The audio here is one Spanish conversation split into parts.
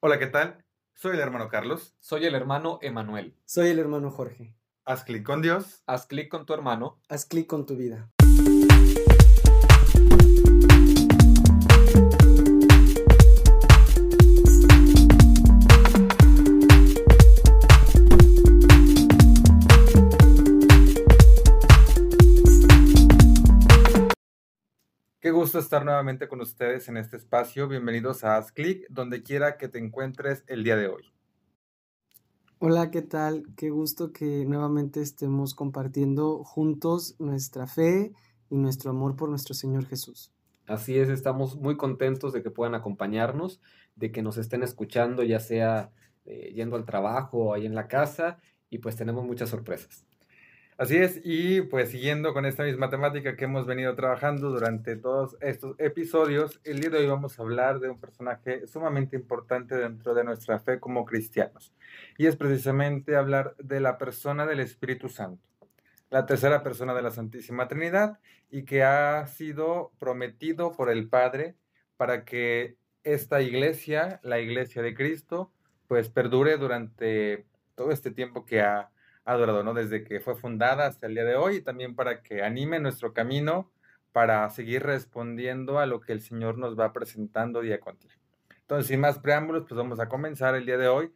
Hola, ¿qué tal? Soy el hermano Carlos. Soy el hermano Emanuel. Soy el hermano Jorge. Haz clic con Dios. Haz clic con tu hermano. Haz clic con tu vida. Qué gusto estar nuevamente con ustedes en este espacio. Bienvenidos a Haz clic, donde quiera que te encuentres el día de hoy. Hola, ¿qué tal? Qué gusto que nuevamente estemos compartiendo juntos nuestra fe y nuestro amor por nuestro Señor Jesús. Así es, estamos muy contentos de que puedan acompañarnos, de que nos estén escuchando, ya sea eh, yendo al trabajo o ahí en la casa, y pues tenemos muchas sorpresas. Así es, y pues siguiendo con esta misma temática que hemos venido trabajando durante todos estos episodios, el día de hoy vamos a hablar de un personaje sumamente importante dentro de nuestra fe como cristianos, y es precisamente hablar de la persona del Espíritu Santo, la tercera persona de la Santísima Trinidad, y que ha sido prometido por el Padre para que esta iglesia, la iglesia de Cristo, pues perdure durante todo este tiempo que ha adorado, ¿no? Desde que fue fundada hasta el día de hoy y también para que anime nuestro camino para seguir respondiendo a lo que el Señor nos va presentando día con día. Entonces, sin más preámbulos, pues vamos a comenzar el día de hoy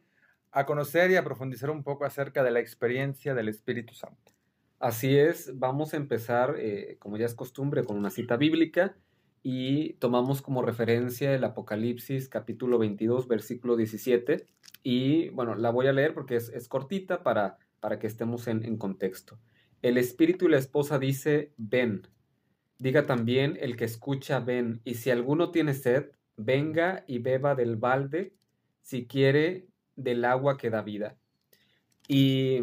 a conocer y a profundizar un poco acerca de la experiencia del Espíritu Santo. Así es, vamos a empezar, eh, como ya es costumbre, con una cita bíblica y tomamos como referencia el Apocalipsis capítulo 22, versículo 17. Y bueno, la voy a leer porque es, es cortita para para que estemos en, contexto. El espíritu y la esposa dice, ven. Diga también el que escucha, ven. Y si alguno tiene sed, venga y beba del balde, si quiere, del agua que da vida. Y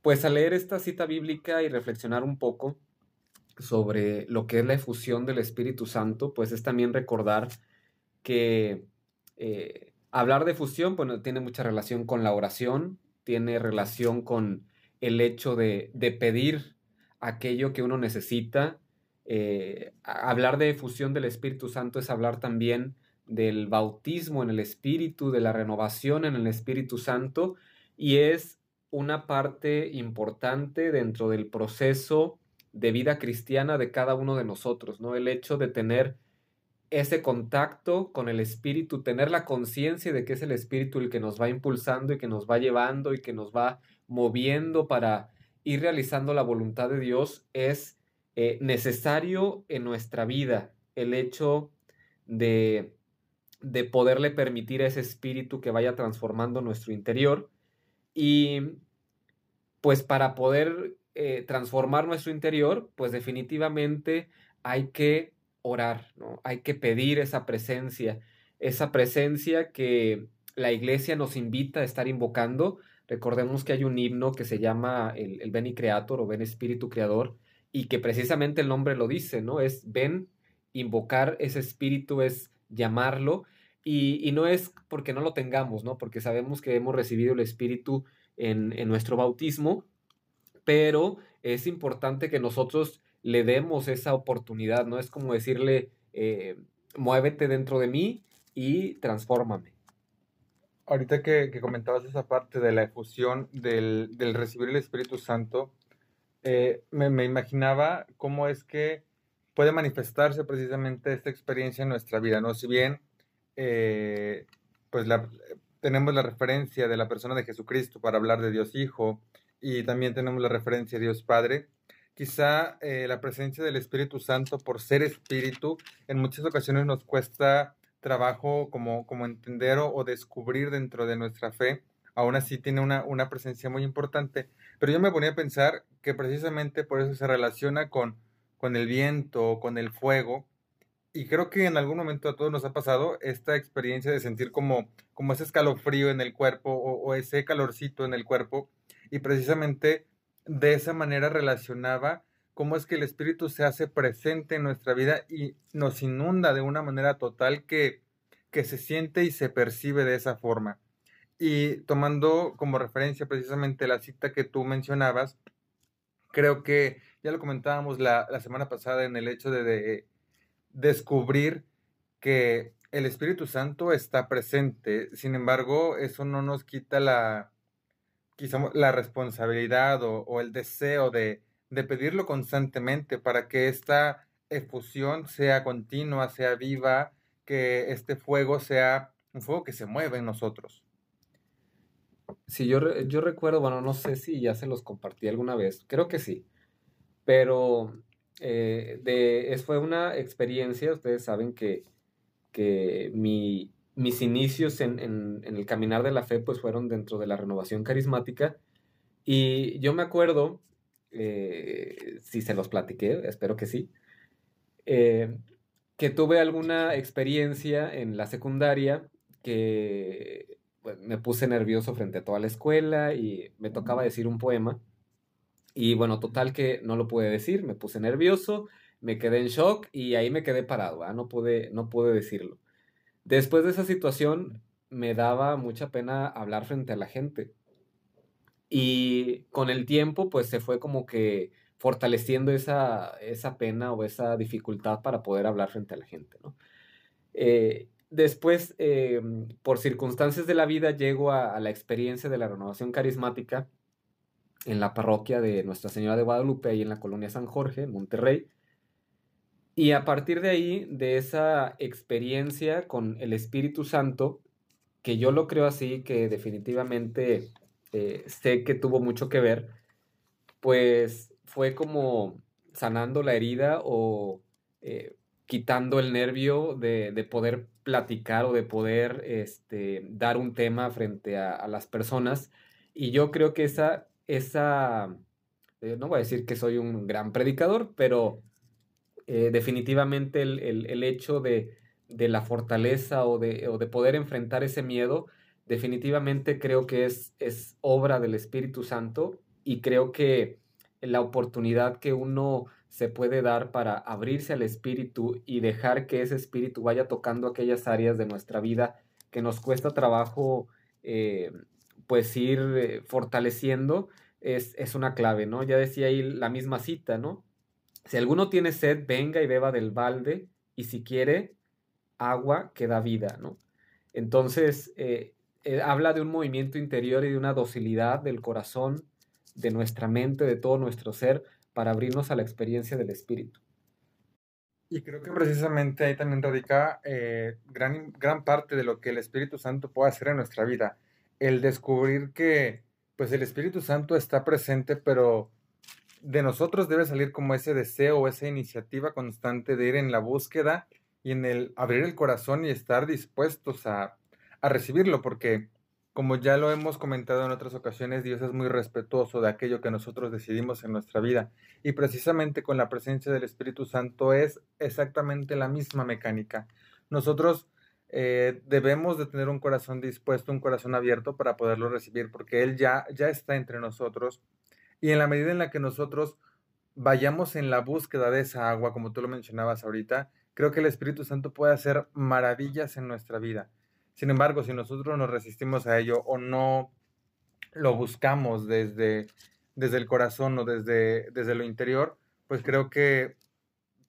pues al leer esta cita bíblica y reflexionar un poco sobre lo que es la efusión del Espíritu Santo, pues es también recordar que eh, hablar de fusión, bueno, tiene mucha relación con la oración, tiene relación con el hecho de, pedir aquello que uno necesita. Eh, hablar de efusión del Espíritu Santo es hablar también del bautismo en el Espíritu, de la renovación en el Espíritu Santo, y es una parte importante dentro del proceso de vida cristiana de cada uno de nosotros, ¿no? El hecho de tener ese contacto con el espíritu, tener la conciencia de que es el espíritu el que nos va impulsando y que nos va llevando y que nos va moviendo para ir realizando la voluntad de Dios es eh, necesario en nuestra vida el hecho de, de poderle permitir a ese espíritu que vaya transformando nuestro interior y pues para poder eh, transformar nuestro interior pues definitivamente hay que orar, ¿no? Hay que pedir esa presencia, esa presencia que la iglesia nos invita a estar invocando. Recordemos que hay un himno que se llama el, el Beni Creator o Ven Espíritu Creador y que precisamente el nombre lo dice, ¿no? Es ven, invocar ese espíritu es llamarlo y, y, no es porque no lo tengamos, ¿no? Porque sabemos que hemos recibido el espíritu en, en nuestro bautismo, pero es importante que nosotros le demos esa oportunidad, ¿no? Es como decirle, eh, muévete dentro de mí y transfórmame. Ahorita que, comentabas esa parte de la efusión del, recibir el Espíritu Santo, eh, me, imaginaba cómo es que puede manifestarse precisamente esta experiencia en nuestra vida, ¿no? Si bien, eh, pues tenemos la referencia de la persona de Jesucristo para hablar de Dios Hijo y también tenemos la referencia de Dios Padre, Quizá eh, la presencia del Espíritu Santo, por ser espíritu, en muchas ocasiones nos cuesta trabajo como, como entender o, descubrir dentro de nuestra fe. Aún así tiene una, una presencia muy importante. Pero yo me ponía a pensar que precisamente por eso se relaciona con, con el viento, con el fuego. Y creo que en algún momento a todos nos ha pasado esta experiencia de sentir como, como ese escalofrío en el cuerpo o, o ese calorcito en el cuerpo. Y precisamente de esa manera relacionaba cómo es que el Espíritu se hace presente en nuestra vida y nos inunda de una manera total que, que se siente y se percibe de esa forma. Y tomando como referencia precisamente la cita que tú mencionabas, creo que ya lo comentábamos la, semana pasada en el hecho de, de descubrir que el Espíritu Santo está presente, sin embargo, eso no nos quita la, quizá, la responsabilidad o, el deseo de, de, pedirlo constantemente para que esta efusión sea continua, sea viva, que este fuego sea un fuego que se mueve en nosotros. Sí, yo, yo recuerdo, bueno, no sé si ya se los compartí alguna vez, creo que sí, pero eh, fue una experiencia, ustedes saben que, que mi, mis inicios en, en, el caminar de la fe pues fueron dentro de la renovación carismática y yo me acuerdo, eh, si se los platiqué, espero que sí, eh, que tuve alguna experiencia en la secundaria que pues, me puse nervioso frente a toda la escuela y me tocaba decir un poema. Y bueno, total que no lo pude decir, me puse nervioso, me quedé en shock y ahí me quedé parado, no, pude, no pude decirlo. Después de esa situación me daba mucha pena hablar frente a la gente. Y con el tiempo, pues se fue como que fortaleciendo esa, esa pena o esa dificultad para poder hablar frente a la gente, ¿no? Eh, después, eh, por circunstancias de la vida, llego a, la experiencia de la renovación carismática en la parroquia de Nuestra Señora de Guadalupe, ahí en la colonia San Jorge, Monterrey. Y a partir de ahí, de esa experiencia con el Espíritu Santo, que yo lo creo así, que definitivamente eh, sé que tuvo mucho que ver, pues fue como sanando la herida o eh, quitando el nervio de, poder platicar o de poder este, dar un tema frente a, las personas. Y yo creo que esa, esa, eh, no voy a decir que soy un gran predicador, pero eh, definitivamente el, hecho de, la fortaleza o de, o de, poder enfrentar ese miedo, definitivamente creo que es, es obra del Espíritu Santo y creo que la oportunidad que uno se puede dar para abrirse al espíritu y dejar que ese espíritu vaya tocando aquellas áreas de nuestra vida que nos cuesta trabajo eh, pues ir eh, fortaleciendo es, es, una clave, ¿no? Ya decía ahí la misma cita, ¿no? Si alguno tiene sed, venga y beba del balde y si quiere agua que da vida, ¿no? Entonces, eh, habla de un movimiento interior y de una docilidad del corazón de nuestra mente, de todo nuestro ser, para abrirnos a la experiencia del Espíritu. Y creo que precisamente ahí también radica eh, gran, gran parte de lo que el Espíritu Santo puede hacer en nuestra vida. El descubrir que pues el Espíritu Santo está presente, pero de nosotros debe salir como ese deseo esa iniciativa constante de ir en la búsqueda y en el abrir el corazón y estar dispuestos a, a recibirlo, porque como ya lo hemos comentado en otras ocasiones, Dios es muy respetuoso de aquello que nosotros decidimos en nuestra vida. Y precisamente con la presencia del Espíritu Santo es exactamente la misma mecánica. Nosotros eh, debemos de tener un corazón dispuesto, un corazón abierto para poderlo recibir, porque Él ya, ya está entre nosotros. Y en la medida en la que nosotros vayamos en la búsqueda de esa agua, como tú lo mencionabas ahorita, creo que el Espíritu Santo puede hacer maravillas en nuestra vida. Sin embargo, si nosotros nos resistimos a ello o no lo buscamos desde, desde el corazón o desde, desde lo interior, pues creo que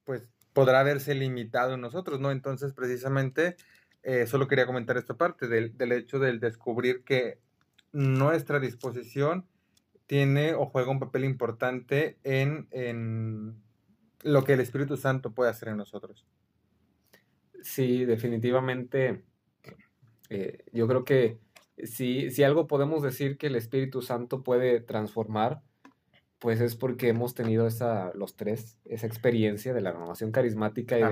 pues podrá verse limitado en nosotros, ¿no? Entonces, precisamente, eh, solo quería comentar esta parte del, del hecho del descubrir que nuestra disposición tiene o juega un papel importante en, en, lo que el Espíritu Santo puede hacer en nosotros. Sí, definitivamente eh, yo creo que si, si algo podemos decir que el Espíritu Santo puede transformar, pues es porque hemos tenido esa, los tres, esa experiencia de la renovación carismática y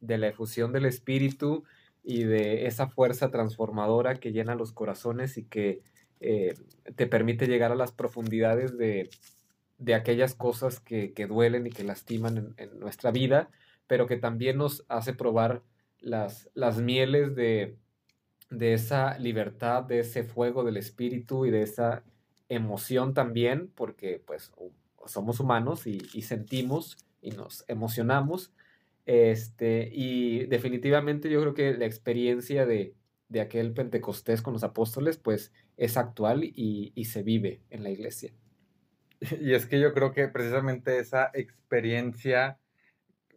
de, la efusión del Espíritu y de esa fuerza transformadora que llena los corazones y que eh, te permite llegar a las profundidades de, aquellas cosas que, duelen y que lastiman en, nuestra vida, pero que también nos hace probar las, las mieles de, de esa libertad, de ese fuego del espíritu y de esa emoción también, porque pues somos humanos y, sentimos y nos emocionamos. Este, y definitivamente yo creo que la experiencia de, aquel Pentecostés con los apóstoles, pues es actual y, y, se vive en la iglesia. Y es que yo creo que precisamente esa experiencia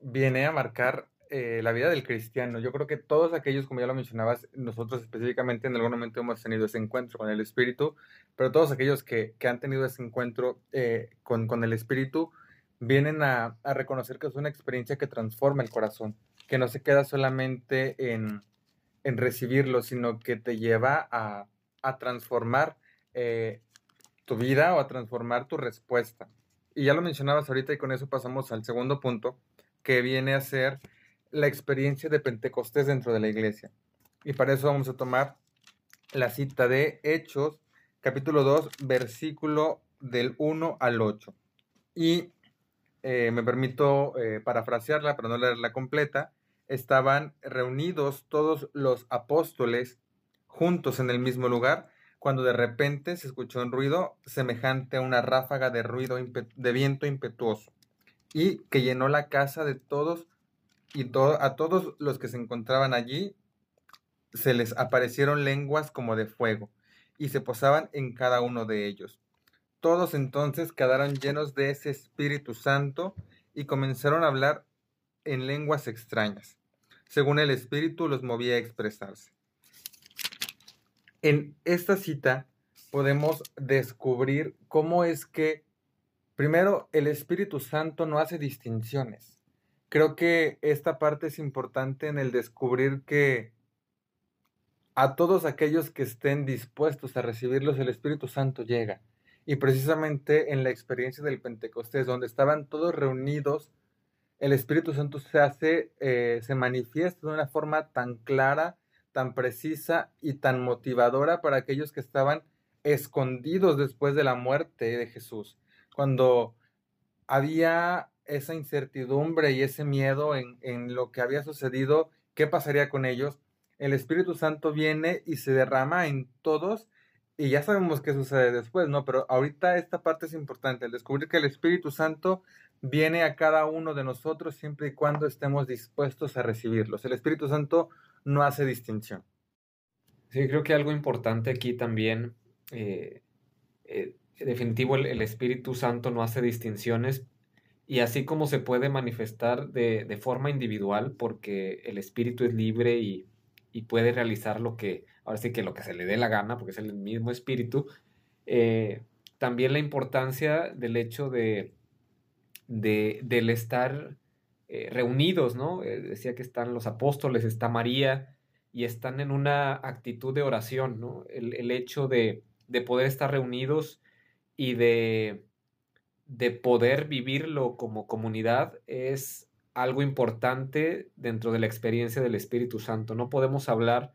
viene a marcar eh, la vida del cristiano. Yo creo que todos aquellos, como ya lo mencionabas, nosotros específicamente en algún momento hemos tenido ese encuentro con el Espíritu, pero todos aquellos que, han tenido ese encuentro eh, con, el Espíritu vienen a, reconocer que es una experiencia que transforma el corazón, que no se queda solamente en, recibirlo, sino que te lleva a, transformar eh, tu vida o a transformar tu respuesta. Y ya lo mencionabas ahorita y con eso pasamos al segundo punto, que viene a ser la experiencia de Pentecostés dentro de la iglesia. Y para eso vamos a tomar la cita de Hechos, capítulo 2, versículo del 1 al 8. Y eh, me permito eh, parafrasearla para no leerla completa. Estaban reunidos todos los apóstoles juntos en el mismo lugar cuando de repente se escuchó un ruido semejante a una ráfaga de ruido de viento impetuoso y que llenó la casa de todos y a todos los que se encontraban allí se les aparecieron lenguas como de fuego y se posaban en cada uno de ellos. Todos entonces quedaron llenos de ese Espíritu Santo y comenzaron a hablar en lenguas extrañas, según el Espíritu los movía a expresarse. En esta cita podemos descubrir cómo es que, primero, el Espíritu Santo no hace distinciones. Creo que esta parte es importante en el descubrir que a todos aquellos que estén dispuestos a recibirlos, el Espíritu Santo llega. Y precisamente en la experiencia del Pentecostés, donde estaban todos reunidos, el Espíritu Santo se hace, eh, se manifiesta de una forma tan clara tan precisa y tan motivadora para aquellos que estaban escondidos después de la muerte de Jesús. Cuando había esa incertidumbre y ese miedo en, en lo que había sucedido, qué pasaría con ellos, el Espíritu Santo viene y se derrama en todos y ya sabemos qué sucede después, ¿no? Pero ahorita esta parte es importante, el descubrir que el Espíritu Santo viene a cada uno de nosotros siempre y cuando estemos dispuestos a recibirlos. El Espíritu Santo no hace distinción. Sí, creo que algo importante aquí también, eh, eh, definitivo, el, Espíritu Santo no hace distinciones y así como se puede manifestar de, forma individual, porque el Espíritu es libre y, puede realizar lo que, ahora sí que lo que se le dé la gana, porque es el mismo Espíritu, eh, también la importancia del hecho de, de del estar eh, reunidos, ¿no? Eh, decía que están los apóstoles, está María, y están en una actitud de oración, ¿no? El, hecho de, poder estar reunidos y de, de poder vivirlo como comunidad es algo importante dentro de la experiencia del Espíritu Santo. No podemos hablar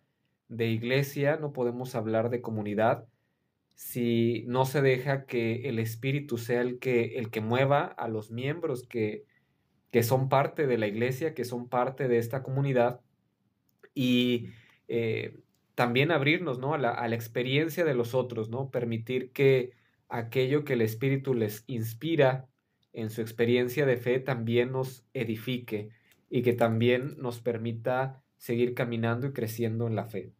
de iglesia, no podemos hablar de comunidad si no se deja que el Espíritu sea el que, el que mueva a los miembros que, que son parte de la iglesia, que son parte de esta comunidad y eh, también abrirnos ¿no? a, la, experiencia de los otros, ¿no? permitir que aquello que el Espíritu les inspira en su experiencia de fe también nos edifique y que también nos permita seguir caminando y creciendo en la fe.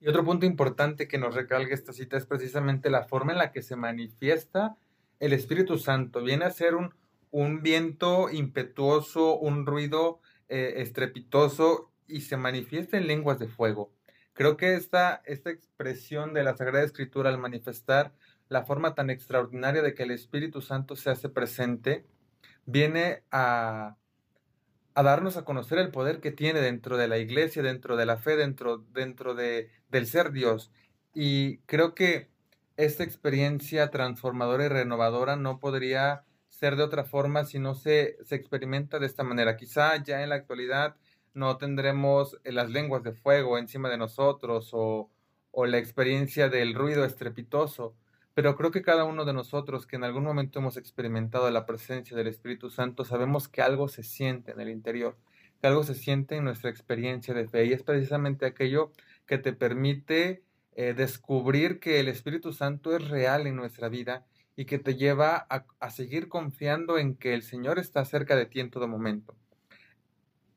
Y otro punto importante que nos recalga esta cita es precisamente la forma en la que se manifiesta el Espíritu Santo. Viene a ser un, un viento impetuoso, un ruido eh, estrepitoso y se manifiesta en lenguas de fuego. Creo que esta, esta expresión de la Sagrada Escritura al manifestar la forma tan extraordinaria de que el Espíritu Santo se hace presente, viene a, a darnos a conocer el poder que tiene dentro de la iglesia, dentro de la fe, dentro, dentro de, del ser Dios. Y creo que esta experiencia transformadora y renovadora no podría ser de otra forma si no se, se experimenta de esta manera. Quizá ya en la actualidad no tendremos eh, las lenguas de fuego encima de nosotros o, o la experiencia del ruido estrepitoso, pero creo que cada uno de nosotros que en algún momento hemos experimentado la presencia del Espíritu Santo sabemos que algo se siente en el interior, que algo se siente en nuestra experiencia de fe y es precisamente aquello que te permite eh, descubrir que el Espíritu Santo es real en nuestra vida y que te lleva a, seguir confiando en que el Señor está cerca de ti en todo momento.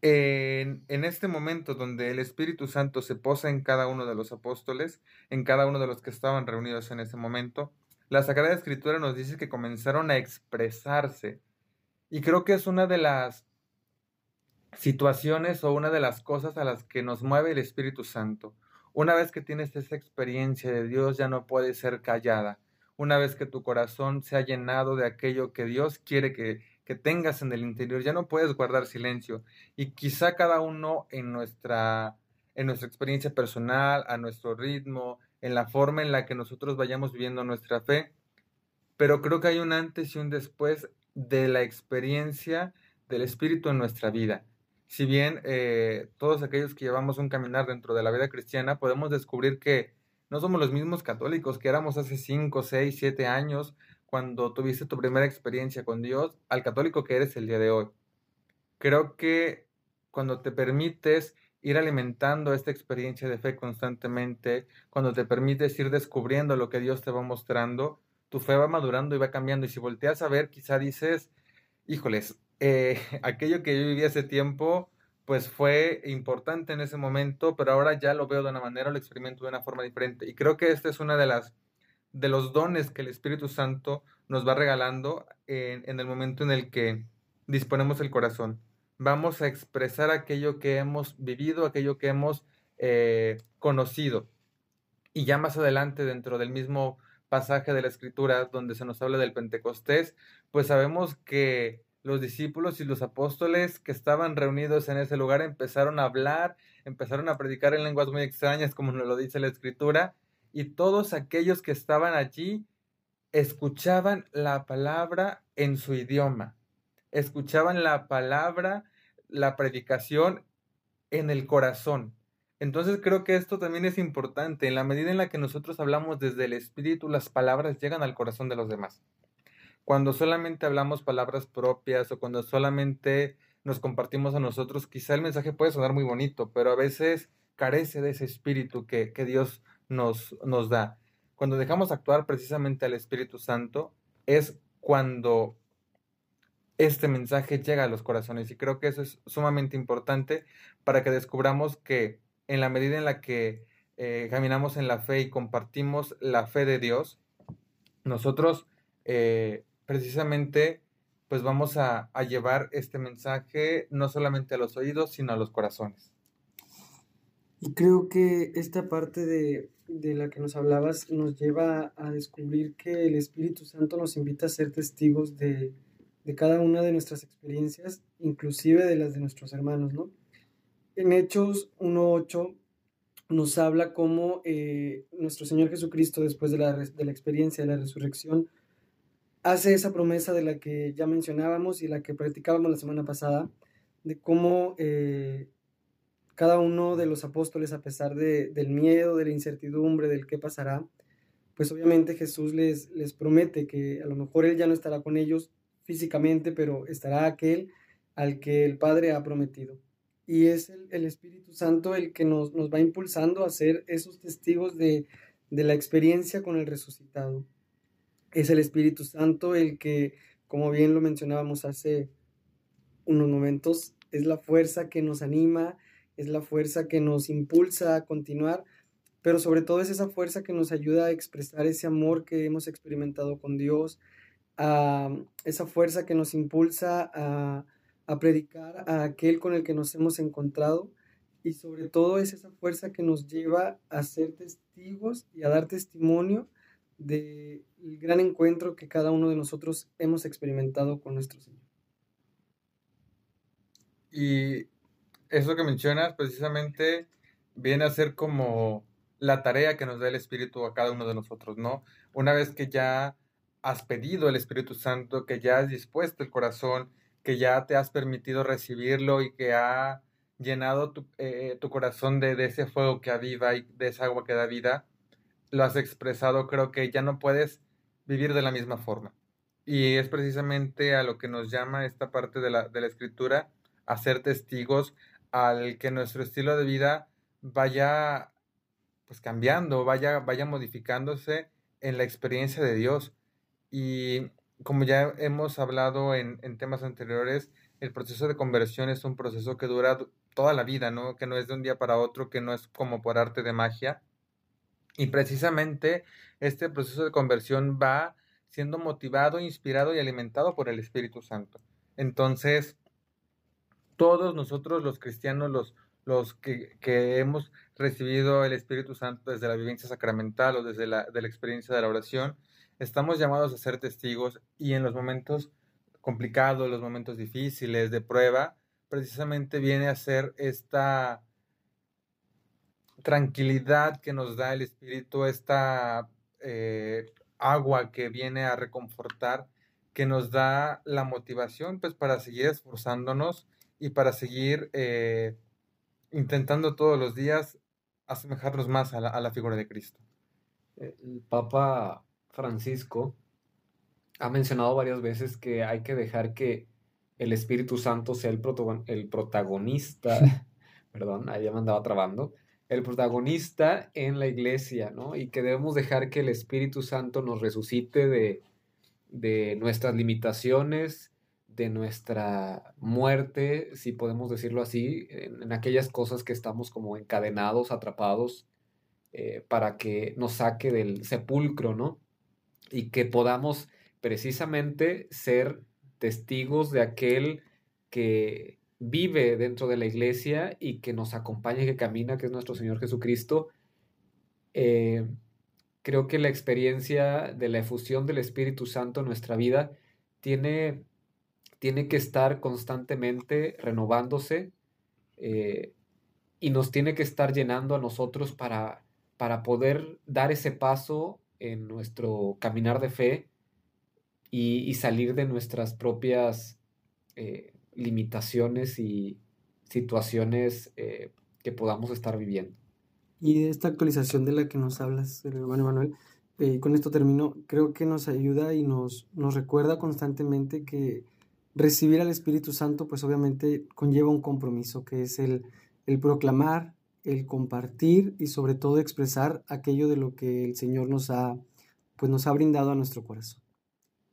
En, este momento donde el Espíritu Santo se posa en cada uno de los apóstoles, en cada uno de los que estaban reunidos en ese momento, la Sagrada Escritura nos dice que comenzaron a expresarse. Y creo que es una de las situaciones o una de las cosas a las que nos mueve el Espíritu Santo. Una vez que tienes esa experiencia de Dios ya no puede ser callada. Una vez que tu corazón se ha llenado de aquello que Dios quiere que, tengas en el interior, ya no puedes guardar silencio. Y quizá cada uno en nuestra, en nuestra experiencia personal, a nuestro ritmo, en la forma en la que nosotros vayamos viviendo nuestra fe, pero creo que hay un antes y un después de la experiencia del Espíritu en nuestra vida. Si bien eh, todos aquellos que llevamos un caminar dentro de la vida cristiana, podemos descubrir que no somos los mismos católicos que éramos hace 5, 6, 7 años cuando tuviste tu primera experiencia con Dios, al católico que eres el día de hoy. Creo que cuando te permites ir alimentando esta experiencia de fe constantemente, cuando te permites ir descubriendo lo que Dios te va mostrando, tu fe va madurando y va cambiando. Y si volteas a ver, quizá dices, híjoles, eh, aquello que yo viví hace tiempo, pues fue importante en ese momento, pero ahora ya lo veo de una manera, lo experimento de una forma diferente. Y creo que esta es una de las de los dones que el Espíritu Santo nos va regalando en, en el momento en el que disponemos el corazón vamos a expresar aquello que hemos vivido, aquello que hemos eh, conocido. Y ya más adelante, dentro del mismo pasaje de la escritura donde se nos habla del Pentecostés, pues sabemos que los discípulos y los apóstoles que estaban reunidos en ese lugar empezaron a hablar, empezaron a predicar en lenguas muy extrañas, como nos lo dice la escritura, y todos aquellos que estaban allí escuchaban la palabra en su idioma, escuchaban la palabra la predicación en el corazón. Entonces creo que esto también es importante. En la medida en la que nosotros hablamos desde el Espíritu, las palabras llegan al corazón de los demás. Cuando solamente hablamos palabras propias o cuando solamente nos compartimos a nosotros, quizá el mensaje puede sonar muy bonito, pero a veces carece de ese espíritu que, que Dios nos, nos da. Cuando dejamos actuar precisamente al Espíritu Santo, es cuando este mensaje llega a los corazones y creo que eso es sumamente importante para que descubramos que en la medida en la que eh, caminamos en la fe y compartimos la fe de Dios, nosotros eh, precisamente pues vamos a, llevar este mensaje no solamente a los oídos, sino a los corazones. Y creo que esta parte de, de, la que nos hablabas nos lleva a descubrir que el Espíritu Santo nos invita a ser testigos de, de cada una de nuestras experiencias, inclusive de las de nuestros hermanos, ¿no? En Hechos 1.8 nos habla cómo eh, nuestro Señor Jesucristo, después de la, de la experiencia de la resurrección, hace esa promesa de la que ya mencionábamos y la que practicábamos la semana pasada, de cómo eh, cada uno de los apóstoles, a pesar de, del miedo, de la incertidumbre, del qué pasará, pues obviamente Jesús les, les promete que a lo mejor Él ya no estará con ellos, físicamente, pero estará aquel al que el Padre ha prometido. Y es el, Espíritu Santo el que nos, va impulsando a ser esos testigos de, de la experiencia con el resucitado. Es el Espíritu Santo el que, como bien lo mencionábamos hace unos momentos, es la fuerza que nos anima, es la fuerza que nos impulsa a continuar, pero sobre todo es esa fuerza que nos ayuda a expresar ese amor que hemos experimentado con Dios, a esa fuerza que nos impulsa a, predicar a aquel con el que nos hemos encontrado y sobre todo es esa fuerza que nos lleva a ser testigos y a dar testimonio del gran encuentro que cada uno de nosotros hemos experimentado con nuestro Señor. Y eso que mencionas precisamente viene a ser como la tarea que nos da el Espíritu a cada uno de nosotros, ¿no? Una vez que ya has pedido el Espíritu Santo, que ya has dispuesto el corazón, que ya te has permitido recibirlo y que ha llenado tu, eh, tu corazón de, de, ese fuego que aviva y de esa agua que da vida, lo has expresado, creo que ya no puedes vivir de la misma forma. Y es precisamente a lo que nos llama esta parte de la, de la escritura, a ser testigos, al que nuestro estilo de vida vaya pues cambiando, vaya, vaya modificándose en la experiencia de Dios. Y como ya hemos hablado en, temas anteriores, el proceso de conversión es un proceso que dura toda la vida, ¿no? Que no es de un día para otro, que no es como por arte de magia. Y precisamente este proceso de conversión va siendo motivado, inspirado y alimentado por el Espíritu Santo. Entonces, todos nosotros los cristianos, los, los que, que, hemos recibido el Espíritu Santo desde la vivencia sacramental o desde la, de la experiencia de la oración, estamos llamados a ser testigos y en los momentos complicados, los momentos difíciles de prueba, precisamente viene a ser esta tranquilidad que nos da el Espíritu, esta eh, agua que viene a reconfortar, que nos da la motivación pues para seguir esforzándonos y para seguir eh, intentando todos los días asemejarnos más a la, a la figura de Cristo. El Papa Francisco ha mencionado varias veces que hay que dejar que el Espíritu Santo sea el, el protagonista, perdón, ahí ya me andaba trabando, el protagonista en la iglesia, ¿no? Y que debemos dejar que el Espíritu Santo nos resucite de, de nuestras limitaciones, de nuestra muerte, si podemos decirlo así, en, aquellas cosas que estamos como encadenados, atrapados, eh, para que nos saque del sepulcro, ¿no? Y que podamos precisamente ser testigos de aquel que vive dentro de la iglesia y que nos acompaña que camina, que es nuestro Señor Jesucristo, eh, creo que la experiencia de la efusión del Espíritu Santo en nuestra vida tiene, tiene que estar constantemente renovándose eh, y nos tiene que estar llenando a nosotros para, para poder dar ese paso en nuestro caminar de fe y, salir de nuestras propias eh, limitaciones y situaciones eh, que podamos estar viviendo. Y esta actualización de la que nos hablas, hermano Manuel, con esto termino, creo que nos ayuda y nos, nos recuerda constantemente que recibir al Espíritu Santo, pues obviamente conlleva un compromiso, que es el, el proclamar, el compartir y sobre todo expresar aquello de lo que el Señor nos ha, pues nos ha brindado a nuestro corazón.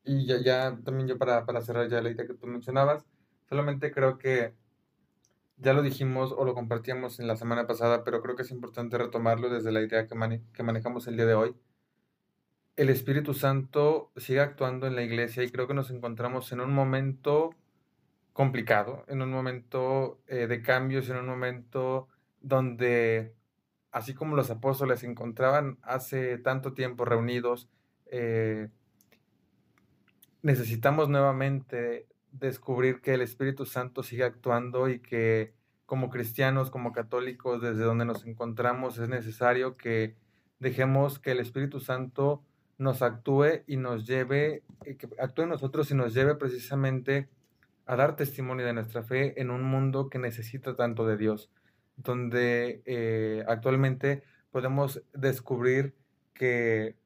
Y ya, ya también yo para, para cerrar ya la idea que tú mencionabas, Solamente creo que ya lo dijimos o lo compartíamos en la semana pasada, pero creo que es importante retomarlo desde la idea que, que manejamos el día de hoy. El Espíritu Santo sigue actuando en la iglesia y creo que nos encontramos en un momento complicado, en un momento eh, de cambios, en un momento donde, así como los apóstoles se encontraban hace tanto tiempo reunidos, eh, necesitamos nuevamente descubrir que el Espíritu Santo sigue actuando y que como cristianos, como católicos, desde donde nos encontramos, es necesario que dejemos que el Espíritu Santo nos actúe y nos lleve, eh, actúe en nosotros y nos lleve precisamente a dar testimonio de nuestra fe en un mundo que necesita tanto de Dios, donde eh, actualmente podemos descubrir que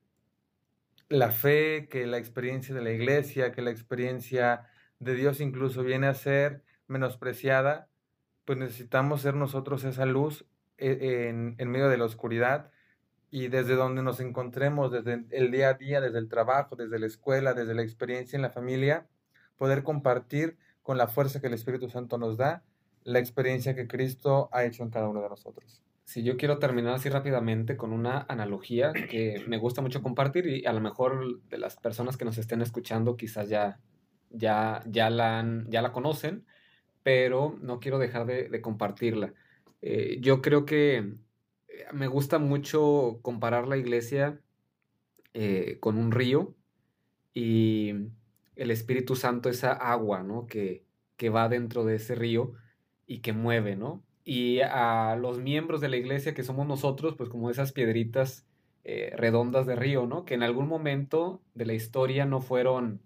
la fe, que la experiencia de la iglesia, que la experiencia de Dios incluso viene a ser menospreciada, pues necesitamos ser nosotros esa luz eh, en, en, medio de la oscuridad y desde donde nos encontremos, desde el día a día, desde el trabajo, desde la escuela, desde la experiencia en la familia, poder compartir con la fuerza que el Espíritu Santo nos da la experiencia que Cristo ha hecho en cada uno de nosotros. Si yo quiero terminar así rápidamente con una analogía que me gusta mucho compartir y a lo mejor de las personas que nos estén escuchando quizás ya ya, ya, la, ya la conocen, pero no quiero dejar de, compartirla. Eh, yo creo que me gusta mucho comparar la iglesia eh, con un río y el Espíritu Santo, esa agua, ¿no? Que, que va dentro de ese río y que mueve, ¿no? Y a los miembros de la iglesia que somos nosotros, pues como esas piedritas redondas de río, ¿no? Que en algún momento de la historia no fueron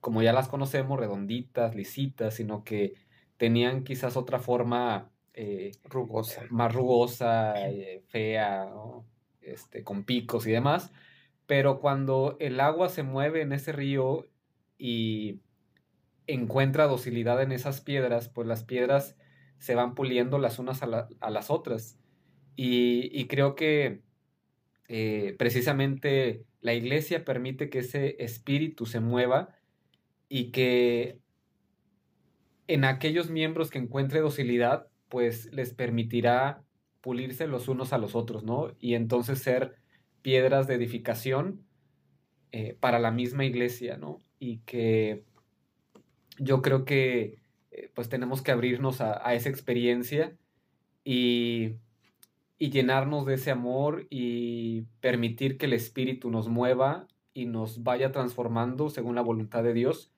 como ya las conocemos, redonditas, lisitas, sino que tenían quizás otra forma eh, rugosa. más rugosa, eh, fea, este, con picos y demás. Pero cuando el agua se mueve en ese río y encuentra docilidad en esas piedras, pues las piedras se van puliendo las unas a, las otras. Y, creo que eh, precisamente la iglesia permite que ese espíritu se mueva y que en aquellos miembros que encuentre docilidad, pues les permitirá pulirse los unos a los otros, ¿no? Y entonces ser piedras de edificación eh, para la misma iglesia, ¿no? Y que yo creo que eh, pues tenemos que abrirnos a, esa experiencia y, y, llenarnos de ese amor y permitir que el Espíritu nos mueva y nos vaya transformando según la voluntad de Dios.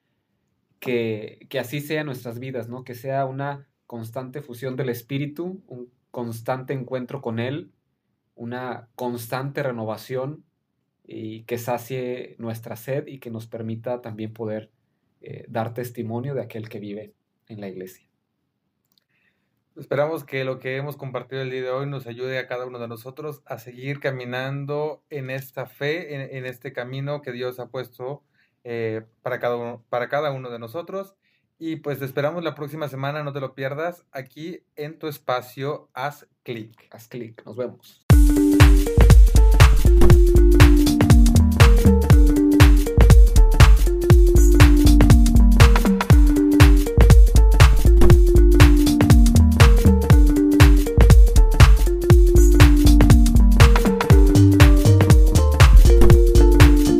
Que, que así sea nuestras vidas, ¿no? Que sea una constante fusión del Espíritu, un constante encuentro con Él, una constante renovación y que sacie nuestra sed y que nos permita también poder eh, dar testimonio de aquel que vive en la iglesia. Esperamos que lo que hemos compartido el día de hoy nos ayude a cada uno de nosotros a seguir caminando en esta fe, en, este camino que Dios ha puesto eh, para, cada uno, para cada uno de nosotros. Y pues te esperamos la próxima semana, no te lo pierdas, aquí en tu espacio Haz Clic. Haz Clic, nos vemos.